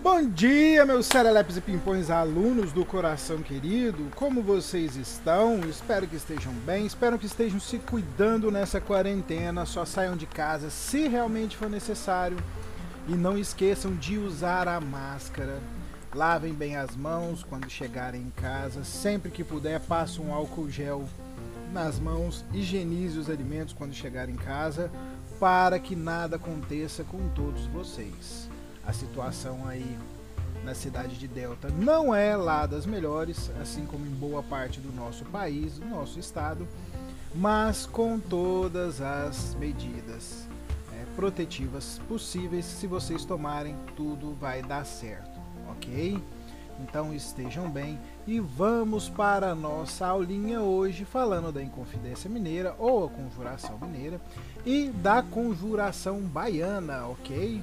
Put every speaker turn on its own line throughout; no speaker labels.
Bom dia, meus serelepes e pimpões, alunos do coração querido. Como vocês estão? Espero que estejam bem, espero que estejam se cuidando nessa quarentena. Só saiam de casa se realmente for necessário. E não esqueçam de usar a máscara. Lavem bem as mãos quando chegarem em casa. Sempre que puder, passe um álcool gel nas mãos. Higienize os alimentos quando chegarem em casa. Para que nada aconteça com todos vocês a situação aí na cidade de Delta não é lá das melhores, assim como em boa parte do nosso país, do nosso estado, mas com todas as medidas é, protetivas possíveis, se vocês tomarem, tudo vai dar certo, ok? Então estejam bem e vamos para a nossa aulinha hoje falando da Inconfidência Mineira ou a Conjuração Mineira e da Conjuração Baiana, ok?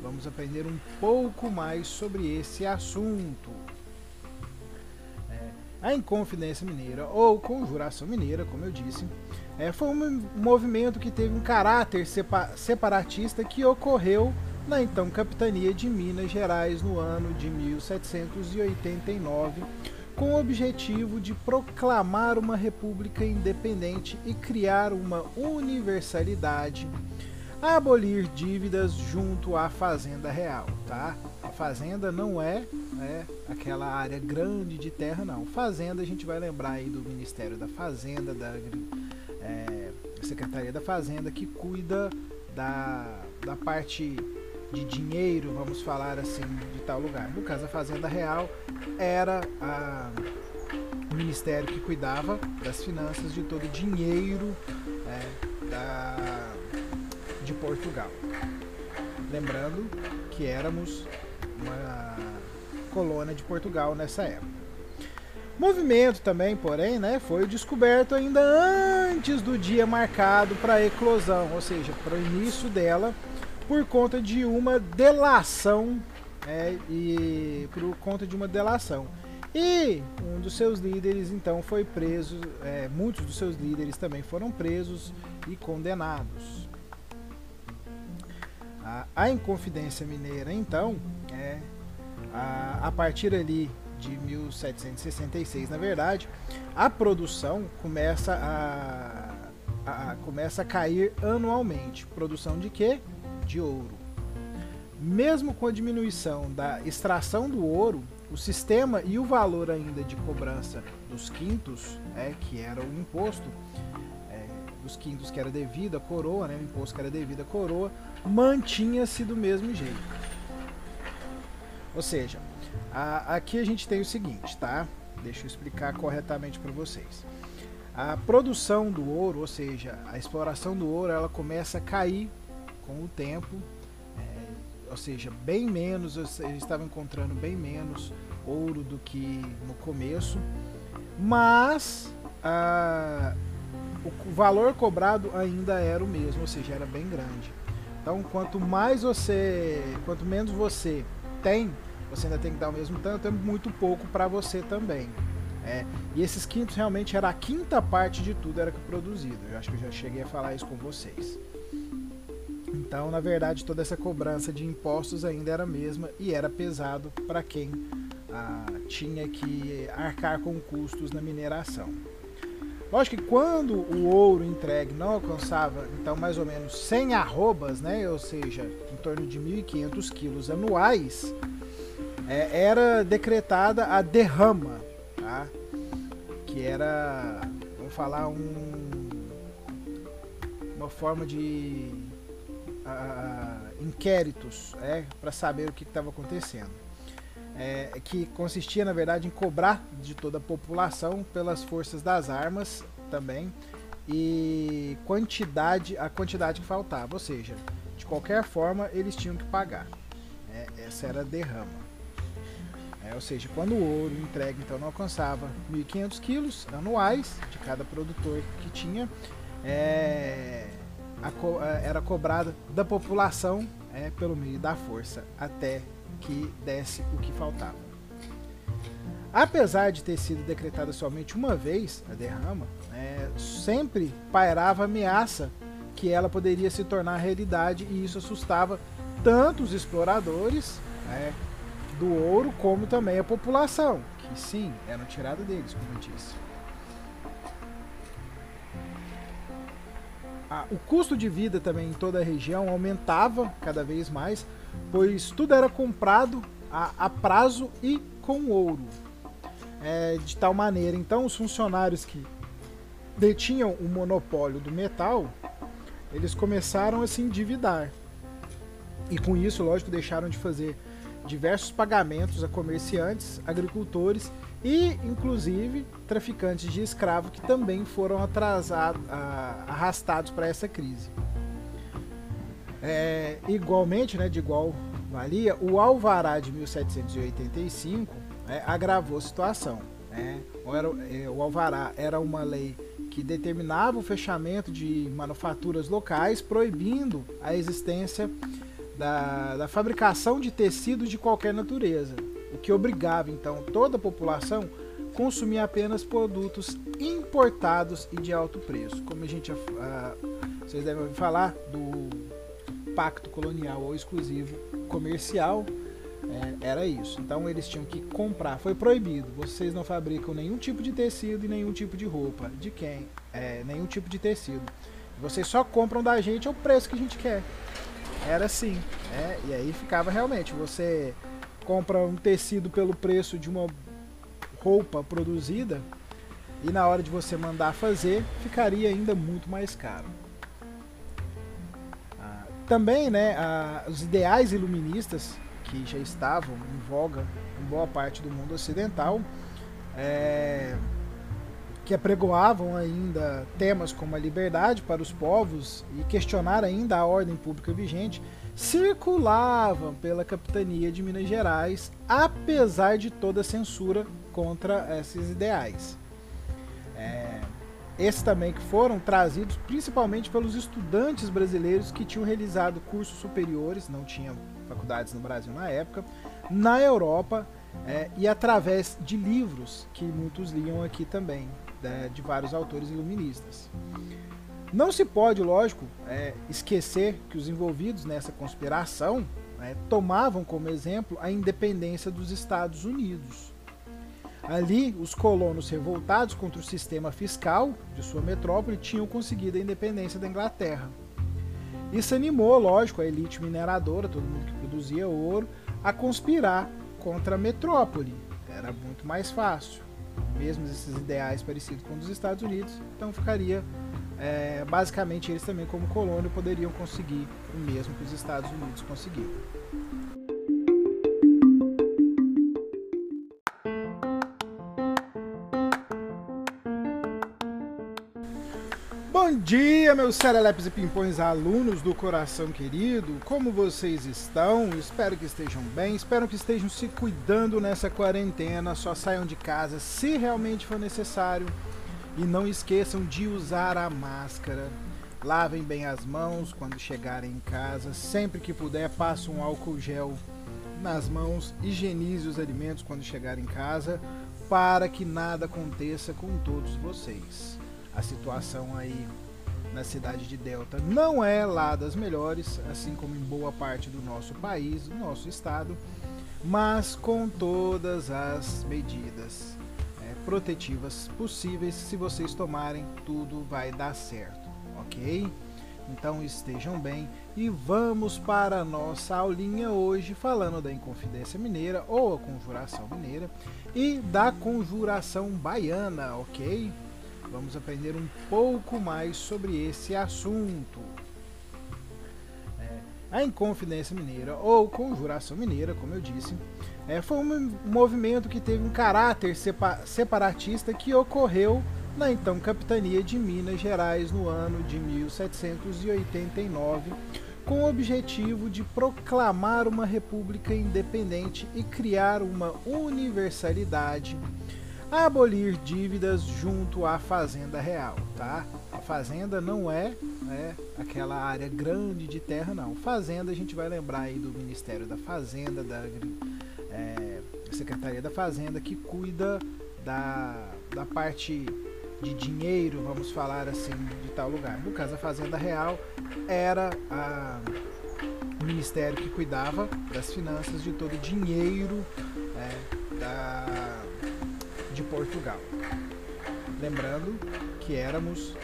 Vamos aprender um pouco mais sobre esse assunto. É, a Inconfidência Mineira, ou Conjuração Mineira, como eu disse, é, foi um movimento que teve um caráter separatista que ocorreu na então capitania de Minas Gerais no ano de 1789, com o objetivo de proclamar uma república independente e criar uma universalidade abolir dívidas junto à Fazenda Real, tá? A fazenda não é né, aquela área grande de terra, não. Fazenda a gente vai lembrar aí do Ministério da Fazenda, da é, Secretaria da Fazenda, que cuida da, da parte de dinheiro, vamos falar assim, de tal lugar. No caso, a Fazenda Real era a, o ministério que cuidava das finanças de todo o dinheiro é, da de Portugal. Lembrando que éramos uma colônia de Portugal nessa época. movimento também, porém, né, foi descoberto ainda antes do dia marcado para a eclosão, ou seja, para o início dela, por conta de uma delação, é, e por conta de uma delação. E um dos seus líderes então foi preso, é, muitos dos seus líderes também foram presos e condenados. A, a Inconfidência Mineira, então, é a, a partir ali de 1766, na verdade, a produção começa a, a, começa a cair anualmente. Produção de quê? De ouro. Mesmo com a diminuição da extração do ouro, o sistema e o valor ainda de cobrança dos quintos, é, que era o imposto, é, dos quintos que era devido à coroa, né, o imposto que era devido à coroa, mantinha-se do mesmo jeito. Ou seja, a, aqui a gente tem o seguinte, tá? Deixa eu explicar corretamente para vocês. A produção do ouro, ou seja, a exploração do ouro, ela começa a cair com o tempo, é, ou seja, bem menos, eles estavam encontrando bem menos ouro do que no começo, mas a, o valor cobrado ainda era o mesmo, ou seja, era bem grande. Então, quanto mais você, quanto menos você tem, você ainda tem que dar o mesmo tanto, é muito pouco para você também. É, e esses quintos realmente era a quinta parte de tudo era que produzido. Eu acho que eu já cheguei a falar isso com vocês. Então, na verdade, toda essa cobrança de impostos ainda era a mesma e era pesado para quem ah, tinha que arcar com custos na mineração. Lógico que quando o ouro entregue não alcançava, então, mais ou menos 100 arrobas, né, ou seja, em torno de 1.500 quilos anuais, é, era decretada a derrama, tá? que era, vamos falar, um, uma forma de inquéritos é, para saber o que estava acontecendo é, que consistia na verdade em cobrar de toda a população pelas forças das armas também e quantidade a quantidade que faltava, ou seja, de qualquer forma eles tinham que pagar. É, essa era a derrama. É, ou seja, quando o ouro entregue então não alcançava 1.500 quilos anuais de cada produtor que tinha, é, a, era cobrada da população é, pelo meio da força até que desse o que faltava. Apesar de ter sido decretada somente uma vez a derrama, é, sempre pairava ameaça que ela poderia se tornar realidade e isso assustava tanto os exploradores né, do ouro como também a população, que sim, eram tiradas deles, como eu disse. O custo de vida também em toda a região aumentava cada vez mais, pois tudo era comprado a, a prazo e com ouro. É, de tal maneira, então, os funcionários que detinham o monopólio do metal, eles começaram a se endividar. E com isso, lógico, deixaram de fazer diversos pagamentos a comerciantes, agricultores e, inclusive, traficantes de escravo que também foram atrasados, arrastados para essa crise. É, igualmente, né, de igual valia, o Alvará de 1785 é, agravou a situação. Né? Era, é, o Alvará era uma lei que determinava o fechamento de manufaturas locais, proibindo a existência da, da fabricação de tecidos de qualquer natureza, o que obrigava então toda a população a consumir apenas produtos importados e de alto preço. Como a gente, uh, vocês devem ouvir falar do pacto colonial ou exclusivo comercial, é, era isso. Então eles tinham que comprar. Foi proibido. Vocês não fabricam nenhum tipo de tecido e nenhum tipo de roupa. De quem? É, nenhum tipo de tecido. Vocês só compram da gente o preço que a gente quer. Era assim. É, e aí ficava realmente. Você compra um tecido pelo preço de uma roupa produzida e na hora de você mandar fazer ficaria ainda muito mais caro. Ah, também, né, ah, os ideais iluministas que já estavam em voga em boa parte do mundo ocidental, é, que apregoavam ainda temas como a liberdade para os povos e questionar ainda a ordem pública vigente, circulavam pela capitania de Minas Gerais, apesar de toda a censura contra esses ideais. É, esses também que foram trazidos principalmente pelos estudantes brasileiros que tinham realizado cursos superiores, não tinham faculdades no Brasil na época, na Europa é, e através de livros que muitos liam aqui também, né, de vários autores iluministas. Não se pode, lógico, é, esquecer que os envolvidos nessa conspiração né, tomavam como exemplo a independência dos Estados Unidos. Ali, os colonos revoltados contra o sistema fiscal de sua metrópole tinham conseguido a independência da Inglaterra. Isso animou, lógico, a elite mineradora, todo mundo que produzia ouro, a conspirar contra a metrópole. Era muito mais fácil. Mesmo esses ideais parecidos com os dos Estados Unidos, então ficaria é, basicamente eles também como colônia poderiam conseguir o mesmo que os Estados Unidos conseguiram. Dia, meus serelepes e pimpões alunos do coração querido. Como vocês estão? Espero que estejam bem. Espero que estejam se cuidando nessa quarentena. Só saiam de casa se realmente for necessário. E não esqueçam de usar a máscara. Lavem bem as mãos quando chegarem em casa. Sempre que puder, passe um álcool gel nas mãos. Higienize os alimentos quando chegarem em casa. Para que nada aconteça com todos vocês a situação aí na cidade de Delta não é lá das melhores, assim como em boa parte do nosso país, do nosso estado, mas com todas as medidas é, protetivas possíveis, se vocês tomarem, tudo vai dar certo, ok? Então estejam bem e vamos para a nossa aulinha hoje falando da Inconfidência Mineira ou a Conjuração Mineira e da Conjuração Baiana, ok? Vamos aprender um pouco mais sobre esse assunto. É, a Inconfidência Mineira, ou Conjuração Mineira, como eu disse, é, foi um movimento que teve um caráter separatista que ocorreu na então capitania de Minas Gerais no ano de 1789, com o objetivo de proclamar uma república independente e criar uma universalidade abolir dívidas junto à Fazenda Real, tá? A fazenda não é né, aquela área grande de terra, não. Fazenda a gente vai lembrar aí do Ministério da Fazenda, da é, Secretaria da Fazenda, que cuida da, da parte de dinheiro, vamos falar assim, de tal lugar. No caso, a Fazenda Real era a, o ministério que cuidava das finanças de todo o dinheiro é, da, de Portugal. Lembrando que éramos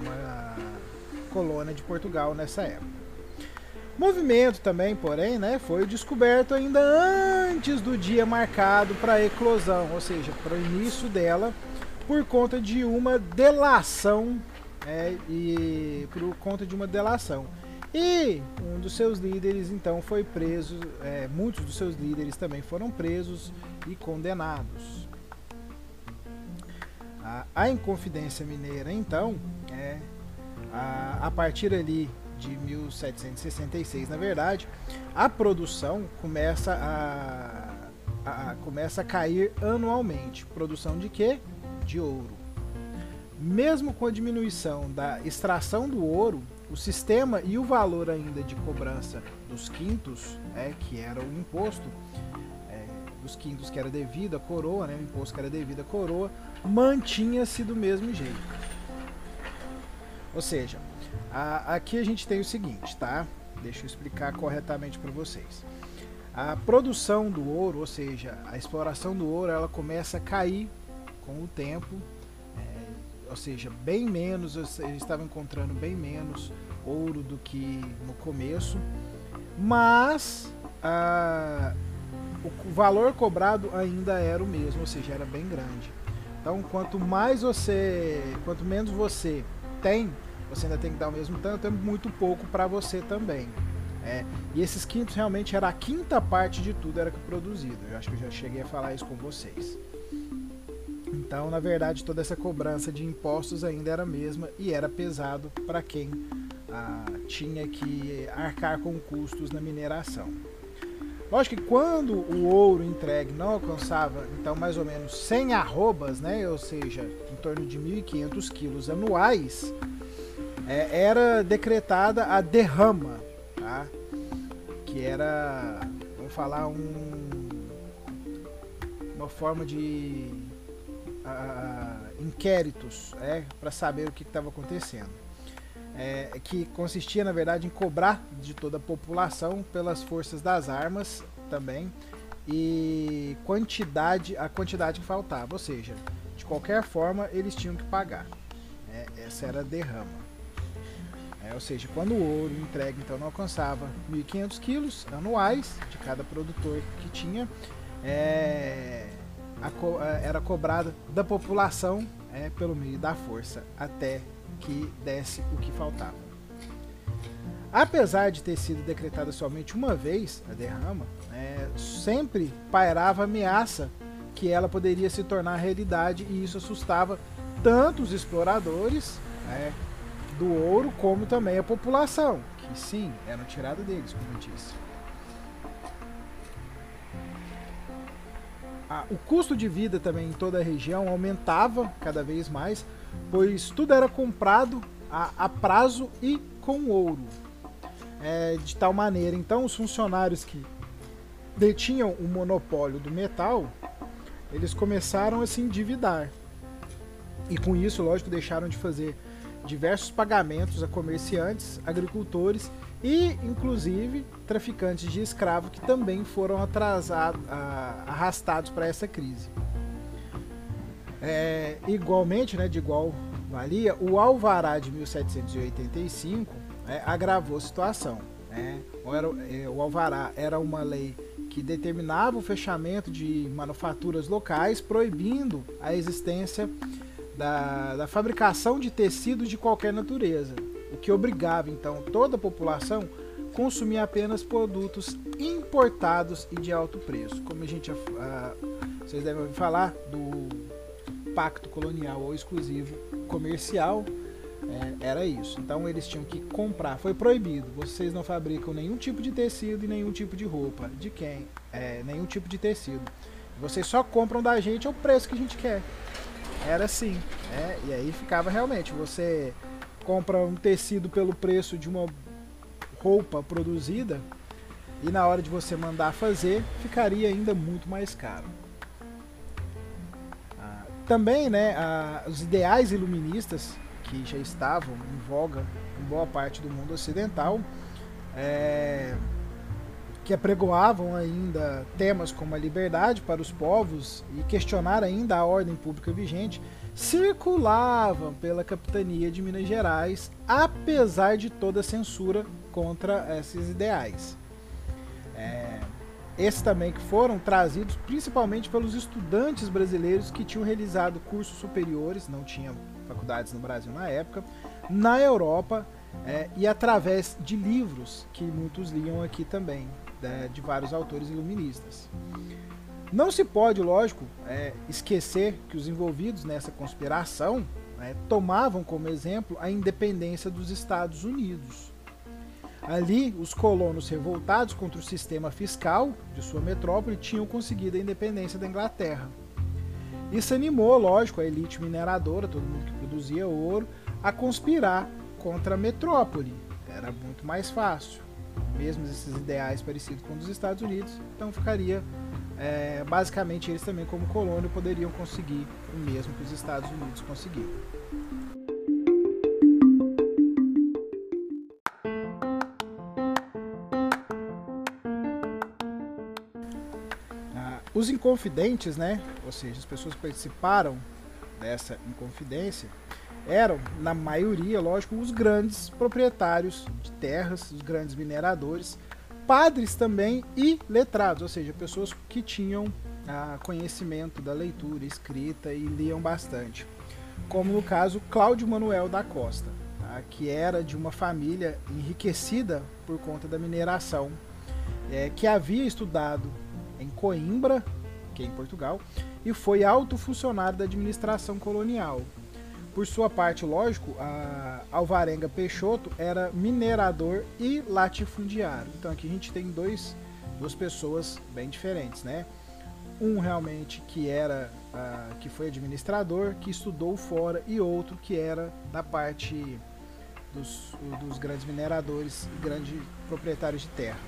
uma colônia de Portugal nessa época. Movimento também, porém, né, foi descoberto ainda antes do dia marcado para a eclosão, ou seja, para o início dela, por conta de uma delação, é, e por conta de uma delação. E um dos seus líderes então foi preso, é, muitos dos seus líderes também foram presos e condenados. A, a Inconfidência Mineira então, é, a, a partir ali de 1766, na verdade, a produção começa a, a, começa a cair anualmente. Produção de quê? De ouro. Mesmo com a diminuição da extração do ouro, o sistema e o valor ainda de cobrança dos quintos, é, que era o imposto, é, dos quintos que era devido à coroa, né, o imposto que era devido à coroa, mantinha-se do mesmo jeito. Ou seja, a, aqui a gente tem o seguinte, tá? Deixa eu explicar corretamente para vocês. A produção do ouro, ou seja, a exploração do ouro, ela começa a cair com o tempo, é, ou seja, bem menos, eles estavam encontrando bem menos ouro do que no começo, mas a, o valor cobrado ainda era o mesmo, ou seja, era bem grande. Então, quanto mais você, quanto menos você tem você ainda tem que dar o mesmo tanto, é muito pouco para você também. É, e esses quintos realmente era a quinta parte de tudo era produzido. Eu acho que eu já cheguei a falar isso com vocês. Então, na verdade, toda essa cobrança de impostos ainda era a mesma e era pesado para quem ah, tinha que arcar com custos na mineração. Lógico que quando o ouro entregue não alcançava, então, mais ou menos 100 arrobas, né, ou seja, em torno de 1.500 quilos anuais, é, era decretada a derrama, tá? que era, vamos falar, um, uma forma de uh, inquéritos é, para saber o que estava acontecendo. É, que consistia, na verdade, em cobrar de toda a população pelas forças das armas também e quantidade a quantidade que faltava, ou seja, de qualquer forma eles tinham que pagar. É, essa era a derrama. É, ou seja, quando o ouro entregue então não alcançava 1.500 quilos anuais de cada produtor que tinha, é, a, era cobrada da população é, pelo meio da força até que desse o que faltava. Apesar de ter sido decretada somente uma vez a derrama, é, sempre pairava ameaça que ela poderia se tornar realidade e isso assustava tanto os exploradores é, do ouro, como também a população, que sim, eram tiradas deles, como eu disse. Ah, o custo de vida também em toda a região aumentava cada vez mais, pois tudo era comprado a, a prazo e com ouro. É, de tal maneira, então, os funcionários que detinham o monopólio do metal, eles começaram a se endividar. E com isso, lógico, deixaram de fazer diversos pagamentos a comerciantes, agricultores e, inclusive, traficantes de escravo que também foram atrasados, arrastados para essa crise. É, igualmente, né, de igual valia, o Alvará de 1785 é, agravou a situação. Né? Era, é, o Alvará era uma lei que determinava o fechamento de manufaturas locais, proibindo a existência da, da fabricação de tecidos de qualquer natureza, o que obrigava então toda a população a consumir apenas produtos importados e de alto preço. Como a gente, vocês devem ouvir falar do pacto colonial ou exclusivo comercial, é, era isso. Então eles tinham que comprar. Foi proibido. Vocês não fabricam nenhum tipo de tecido e nenhum tipo de roupa. De quem? É, nenhum tipo de tecido. Vocês só compram da gente ao preço que a gente quer. Era assim, né? E aí ficava realmente, você compra um tecido pelo preço de uma roupa produzida e na hora de você mandar fazer, ficaria ainda muito mais caro. Ah, Também, né, a, os ideais iluministas que já estavam em voga em boa parte do mundo ocidental, é, que apregoavam ainda temas como a liberdade para os povos e questionar ainda a ordem pública vigente, circulavam pela capitania de Minas Gerais, apesar de toda a censura contra esses ideais. É, esses também que foram trazidos principalmente pelos estudantes brasileiros que tinham realizado cursos superiores, não tinham faculdades no Brasil na época, na Europa é, e através de livros que muitos liam aqui também, né, de vários autores iluministas. Não se pode, lógico, é, esquecer que os envolvidos nessa conspiração né, tomavam como exemplo a independência dos Estados Unidos. Ali, os colonos revoltados contra o sistema fiscal de sua metrópole tinham conseguido a independência da Inglaterra. Isso animou, lógico, a elite mineradora, todo mundo que produzia ouro, a conspirar contra a metrópole. Era muito mais fácil. Mesmo esses ideais parecidos com os dos Estados Unidos, então ficaria é, basicamente eles também como colônia poderiam conseguir o mesmo que os Estados Unidos conseguiram. Os inconfidentes, né, ou seja, as pessoas que participaram dessa inconfidência, eram, na maioria, lógico, os grandes proprietários de terras, os grandes mineradores, padres também e letrados, ou seja, pessoas que tinham ah, conhecimento da leitura, escrita e liam bastante. Como no caso Cláudio Manuel da Costa, tá, que era de uma família enriquecida por conta da mineração, é, que havia estudado em Coimbra, que é em Portugal, e foi alto funcionário da administração colonial. Por sua parte, lógico, Alvarenga Peixoto era minerador e latifundiário. Então aqui a gente tem dois, duas pessoas bem diferentes, né? Um realmente que era uh, que foi administrador, que estudou fora, e outro que era da parte dos, dos grandes mineradores e grandes proprietários de terra.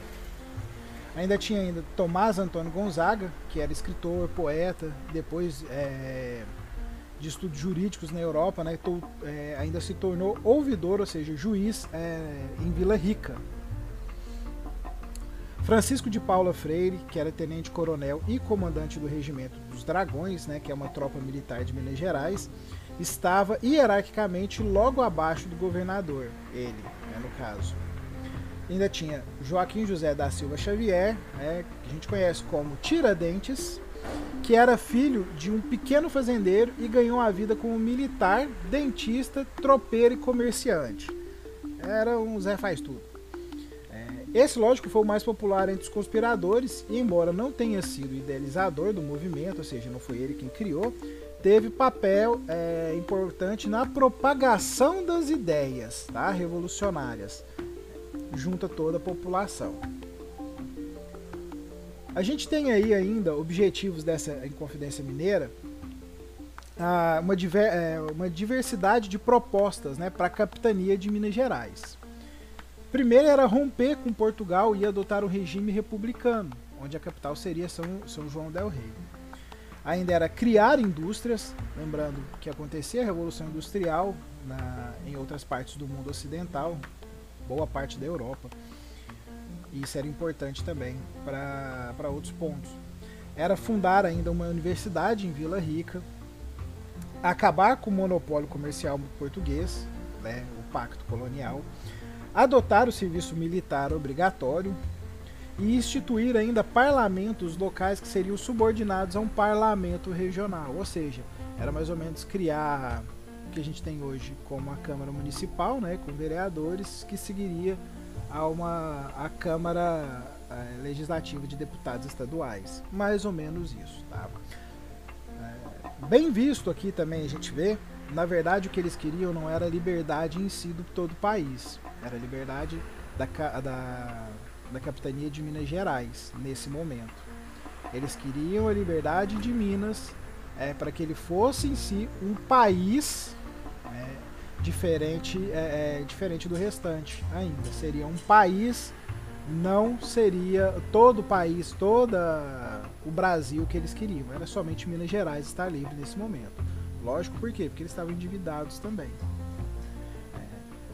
Ainda tinha ainda Tomás Antônio Gonzaga, que era escritor, poeta, depois é, de estudos jurídicos na Europa, né, é, ainda se tornou ouvidor, ou seja, juiz é, em Vila Rica. Francisco de Paula Freire, que era tenente-coronel e comandante do Regimento dos Dragões, né, que é uma tropa militar de Minas Gerais, estava hierarquicamente logo abaixo do governador, ele, né, no caso. Ainda tinha Joaquim José da Silva Xavier, né, que a gente conhece como Tiradentes, que era filho de um pequeno fazendeiro e ganhou a vida como militar, dentista, tropeiro e comerciante. Era um Zé faz tudo. É, esse, lógico, foi o mais popular entre os conspiradores, e embora não tenha sido idealizador do movimento, ou seja, não foi ele quem criou, teve papel é, importante na propagação das ideias tá, revolucionárias junto a toda a população. A gente tem aí ainda objetivos dessa Inconfidência Mineira, uma, diver, é, uma diversidade de propostas né, para a capitania de Minas Gerais. Primeiro era romper com Portugal e adotar um regime republicano, onde a capital seria São, São João del Rei. Ainda era criar indústrias, lembrando que acontecia a Revolução Industrial na, em outras partes do mundo ocidental, boa parte da Europa. E isso era importante também para outros pontos. Era fundar ainda uma universidade em Vila Rica, acabar com o monopólio comercial português, né, o pacto colonial, adotar o serviço militar obrigatório e instituir ainda parlamentos locais que seriam subordinados a um parlamento regional, ou seja, era mais ou menos criar que a gente tem hoje como a Câmara Municipal, né, com vereadores, que seguiria a uma a Câmara é, Legislativa de Deputados Estaduais. Mais ou menos isso. Tá? É, bem visto aqui também a gente vê, na verdade o que eles queriam não era liberdade em si do todo o país, era liberdade da, da, da capitania de Minas Gerais, nesse momento. Eles queriam a liberdade de Minas é, para que ele fosse em si um país diferente, é, é, diferente do restante ainda. Seria um país não seria todo o país, toda o Brasil que eles queriam. Era somente Minas Gerais estar livre nesse momento. Lógico por quê? Porque eles estavam endividados também. É.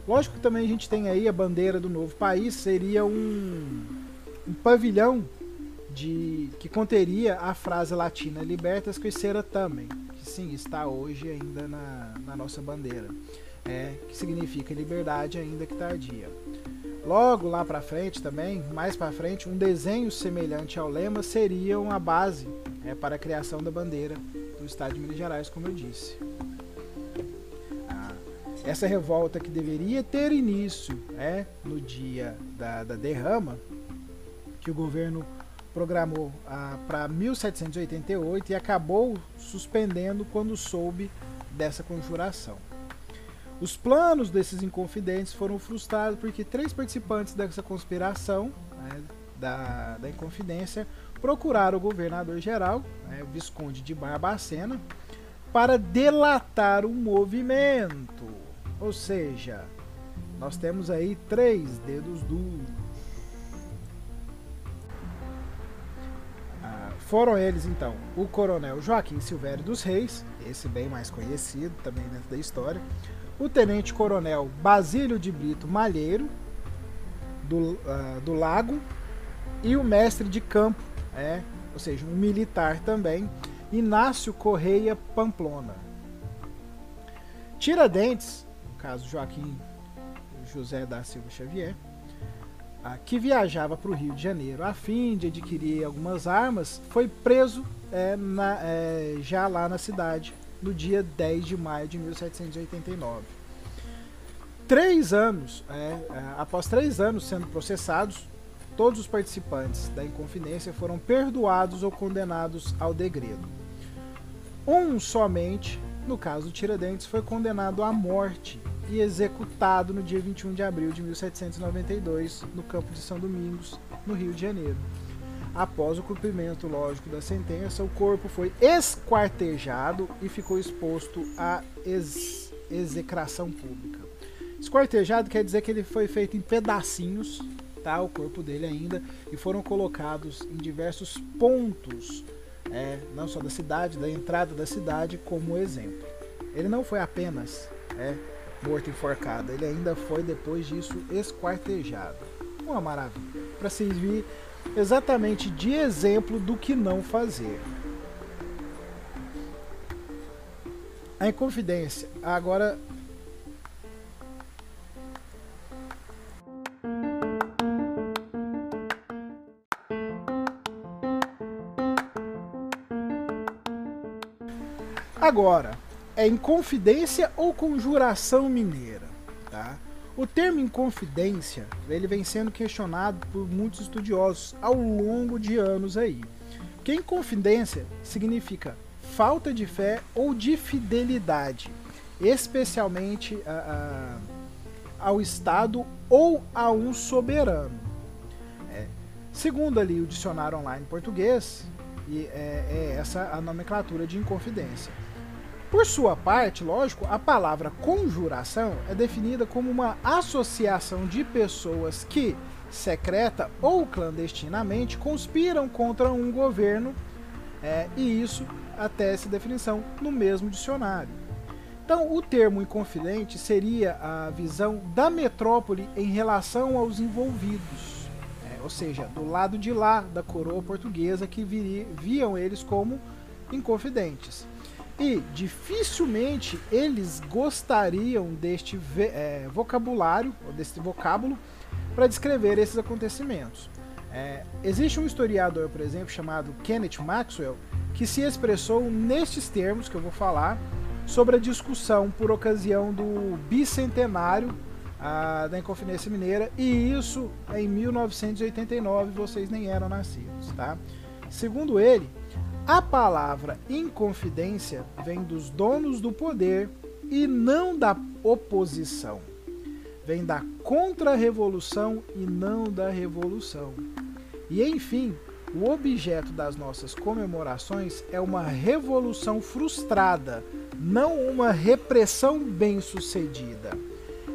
Lógico que também a gente tem aí a bandeira do novo país, seria um, um pavilhão de que conteria a frase latina libertas crescera também, que sim, está hoje ainda na, na nossa bandeira, é, que significa liberdade ainda que tardia. Logo lá para frente também, mais para frente, um desenho semelhante ao lema seria uma base é, para a criação da bandeira do Estado de Minas Gerais, como eu disse. Ah, essa revolta que deveria ter início é, no dia da, da derrama, que o governo programou ah, para 1788 e acabou suspendendo quando soube dessa conjuração. Os planos desses inconfidentes foram frustrados porque três participantes dessa conspiração né, da, da Inconfidência procuraram o governador-geral, né, o Visconde de Barbacena, para delatar o movimento. Ou seja, nós temos aí três dedos duros Foram eles, então, o coronel Joaquim Silvério dos Reis, esse bem mais conhecido também dentro da história, o tenente-coronel Basílio de Brito Malheiro, do, uh, do Lago, e o mestre de campo, é, ou seja, um militar também, Inácio Correia Pamplona. Tiradentes, no caso Joaquim José da Silva Xavier, que viajava para o Rio de Janeiro a fim de adquirir algumas armas, foi preso é, na, é, já lá na cidade no dia 10 de maio de 1789. Três anos, é, é, após três anos sendo processados, todos os participantes da Inconfidência foram perdoados ou condenados ao degredo. Um somente, no caso do Tiradentes, foi condenado à morte e executado no dia 21 de abril de 1792 no campo de São Domingos, no Rio de Janeiro. Após o cumprimento lógico da sentença, o corpo foi esquartejado e ficou exposto à ex execração pública. Esquartejado quer dizer que ele foi feito em pedacinhos, tá? O corpo dele ainda, e foram colocados em diversos pontos, é, não só da cidade, da entrada da cidade, como exemplo. Ele não foi apenas é, morto enforcado. Ele ainda foi, depois disso, esquartejado. Uma maravilha. Para servir exatamente de exemplo do que não fazer. A Inconfidência. Agora. Agora, é Inconfidência ou Conjuração Mineira. Tá? O termo Inconfidência ele vem sendo questionado por muitos estudiosos ao longo de anos aí. Que Inconfidência significa falta de fé ou de fidelidade, especialmente a, a, ao Estado ou a um soberano. É. Segundo ali o dicionário online português, e é, é essa a nomenclatura de Inconfidência. Por sua parte, lógico, a palavra conjuração é definida como uma associação de pessoas que, secreta ou clandestinamente, conspiram contra um governo, é, e isso até essa definição no mesmo dicionário. Então, o termo inconfidente seria a visão da metrópole em relação aos envolvidos, é, ou seja, do lado de lá da coroa portuguesa que viam eles como inconfidentes. E dificilmente eles gostariam deste é, vocabulário, ou deste vocábulo, para descrever esses acontecimentos. É, existe um historiador, por exemplo, chamado Kenneth Maxwell, que se expressou nestes termos que eu vou falar sobre a discussão por ocasião do bicentenário a, da Inconfidência Mineira, e isso em 1989, vocês nem eram nascidos, tá? Segundo ele, a palavra inconfidência vem dos donos do poder e não da oposição. Vem da contra-revolução e não da revolução. E enfim, o objeto das nossas comemorações é uma revolução frustrada, não uma repressão bem-sucedida.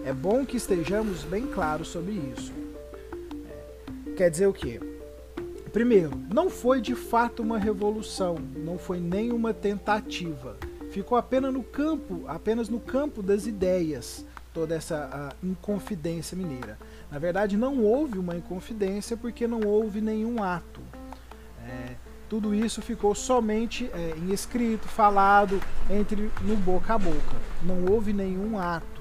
É bom que estejamos bem claros sobre isso. quer dizer o quê? Primeiro, não foi de fato uma revolução, não foi nenhuma tentativa. Ficou apenas no campo, apenas no campo das ideias, toda essa inconfidência mineira. Na verdade, não houve uma inconfidência porque não houve nenhum ato. É, tudo isso ficou somente é, em escrito, falado, entre no boca a boca. Não houve nenhum ato.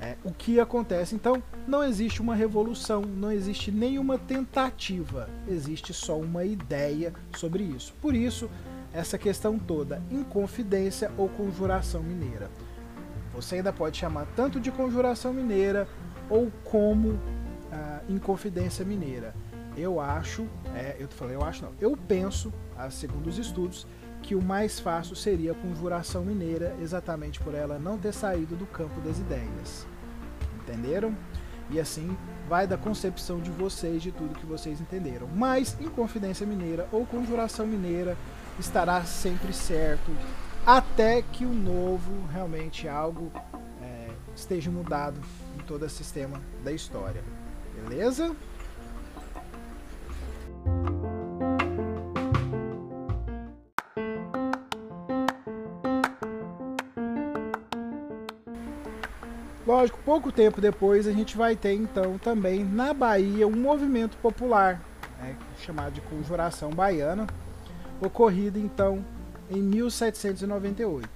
É, o que acontece? Então, não existe uma revolução, não existe nenhuma tentativa, existe só uma ideia sobre isso. Por isso, essa questão toda, inconfidência ou conjuração mineira. Você ainda pode chamar tanto de conjuração mineira ou como ah, inconfidência mineira. Eu acho, é, eu falei, eu acho não, eu penso, segundo os estudos, que o mais fácil seria a conjuração mineira, exatamente por ela não ter saído do campo das ideias. Entenderam? E assim vai da concepção de vocês de tudo que vocês entenderam. Mas em Confidência Mineira ou Conjuração Mineira estará sempre certo até que o novo realmente algo é, esteja mudado em todo o sistema da história. Beleza? Lógico, pouco tempo depois a gente vai ter então também na Bahia um movimento popular, né, chamado de Conjuração Baiana, ocorrido então em 1798.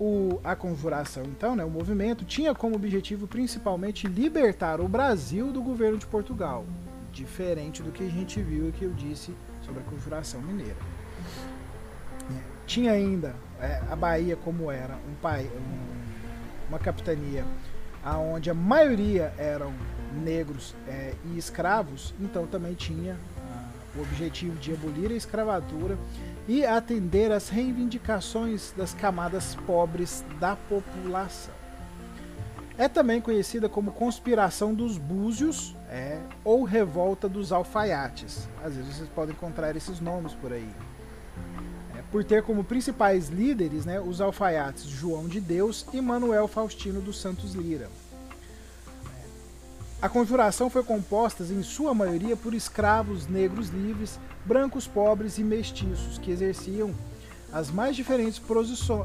O, a conjuração, então, né, o movimento, tinha como objetivo principalmente libertar o Brasil do governo de Portugal, diferente do que a gente viu e que eu disse sobre a conjuração mineira. Tinha ainda é, a Bahia como era um, pai, um uma capitania onde a maioria eram negros é, e escravos, então também tinha ah, o objetivo de abolir a escravatura e atender às reivindicações das camadas pobres da população. É também conhecida como conspiração dos búzios é, ou revolta dos alfaiates. Às vezes vocês podem encontrar esses nomes por aí por ter como principais líderes né, os alfaiates João de Deus e Manuel Faustino dos Santos Lira. A conjuração foi composta, em sua maioria, por escravos negros livres, brancos pobres e mestiços, que exerciam as mais diferentes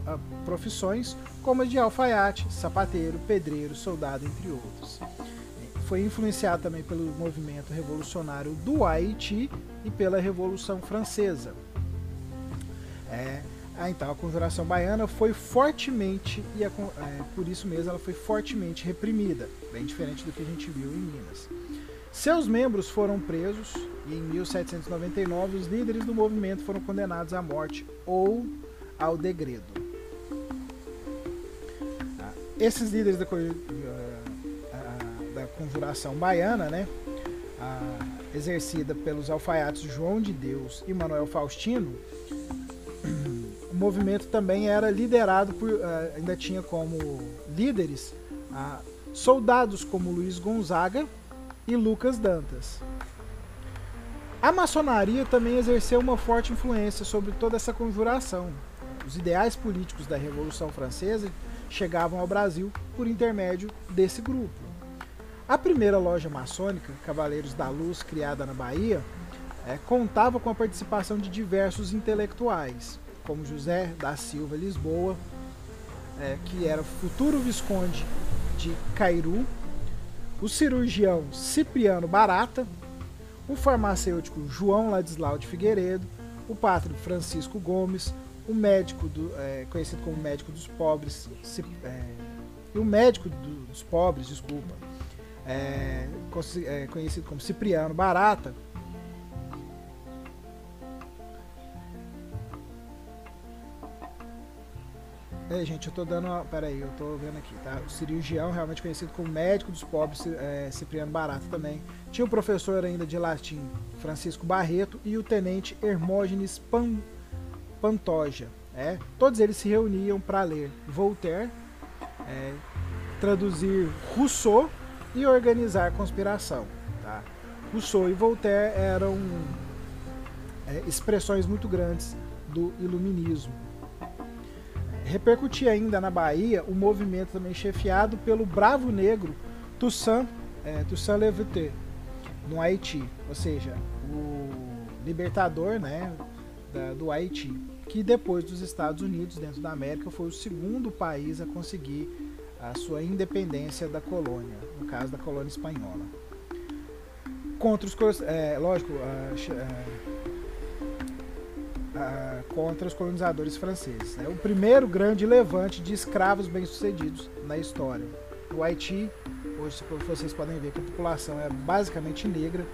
ah, profissões, como a de alfaiate, sapateiro, pedreiro, soldado, entre outros. Foi influenciado também pelo movimento revolucionário do Haiti e pela Revolução Francesa. É, ah, então a conjuração baiana foi fortemente, e a, é, por isso mesmo ela foi fortemente reprimida, bem diferente do que a gente viu em Minas. Seus membros foram presos e em 1799 os líderes do movimento foram condenados à morte ou ao degredo. Ah, esses líderes da, ah, da conjuração baiana, né, exercida pelos alfaiates João de Deus e Manuel Faustino, movimento também era liderado por. Uh, ainda tinha como líderes uh, soldados como Luiz Gonzaga e Lucas Dantas. A maçonaria também exerceu uma forte influência sobre toda essa conjuração. Os ideais políticos da Revolução Francesa chegavam ao Brasil por intermédio desse grupo. A primeira loja maçônica, Cavaleiros da Luz, criada na Bahia, é, contava com a participação de diversos intelectuais, como José da Silva Lisboa, é, que era futuro visconde de Cairu, o cirurgião Cipriano Barata, o farmacêutico João Ladislau de Figueiredo, o pátrio Francisco Gomes, o médico do, é, conhecido como médico dos pobres, é, e o médico do, dos pobres, desculpa, é, é, conhecido como Cipriano Barata, É, gente, eu tô dando. Uma, peraí, eu tô vendo aqui, tá? O cirurgião, realmente conhecido como médico dos pobres, é, Cipriano Barato também. Tinha o professor ainda de latim, Francisco Barreto, e o tenente Hermógenes Pan, Pantoja. É? Todos eles se reuniam para ler Voltaire, é, traduzir Rousseau e organizar conspiração. Tá? Rousseau e Voltaire eram é, expressões muito grandes do iluminismo repercutia ainda na Bahia o movimento também chefiado pelo bravo negro Toussaint é, do Saint-Léveté, no Haiti, ou seja, o libertador né, da, do Haiti, que depois dos Estados Unidos, dentro da América, foi o segundo país a conseguir a sua independência da colônia, no caso da colônia espanhola. Contra os, é, lógico, contra os colonizadores franceses. Né? O primeiro grande levante de escravos bem-sucedidos na história. O Haiti, hoje vocês podem ver que a população é basicamente negra,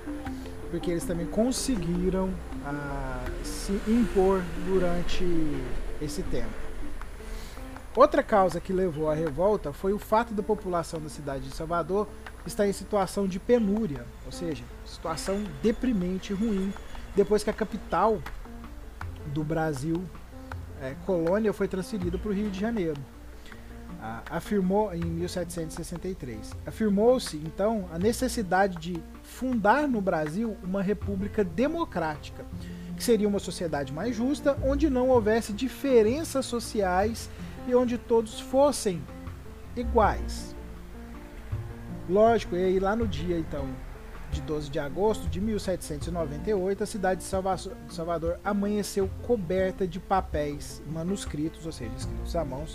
porque eles também conseguiram ah, se impor durante esse tempo. Outra causa que levou à revolta foi o fato da população da cidade de Salvador estar em situação de penúria, ou seja, situação deprimente ruim, depois que a capital do Brasil, é, colônia, foi transferida para o Rio de Janeiro. afirmou em 1763. Afirmou-se então a necessidade de fundar no Brasil uma república democrática, que seria uma sociedade mais justa, onde não houvesse diferenças sociais e onde todos fossem iguais. Lógico, e aí lá no dia então de 12 de agosto de 1798, a cidade de Salvador amanheceu coberta de papéis manuscritos, ou seja, escritos à mão,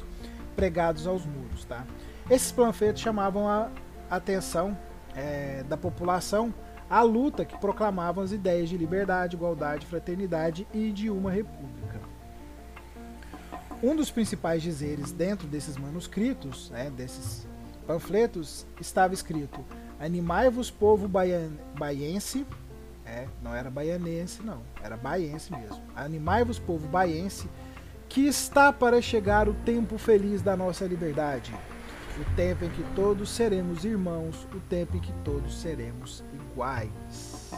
pregados aos muros. Tá? Esses panfletos chamavam a atenção é, da população à luta que proclamavam as ideias de liberdade, igualdade, fraternidade e de uma república. Um dos principais dizeres dentro desses manuscritos, né, desses panfletos, estava escrito Animai-vos, povo baian, baiense. É, não era baianense, não. Era baiense mesmo. Animai-vos, povo baiense, que está para chegar o tempo feliz da nossa liberdade. O tempo em que todos seremos irmãos, o tempo em que todos seremos iguais.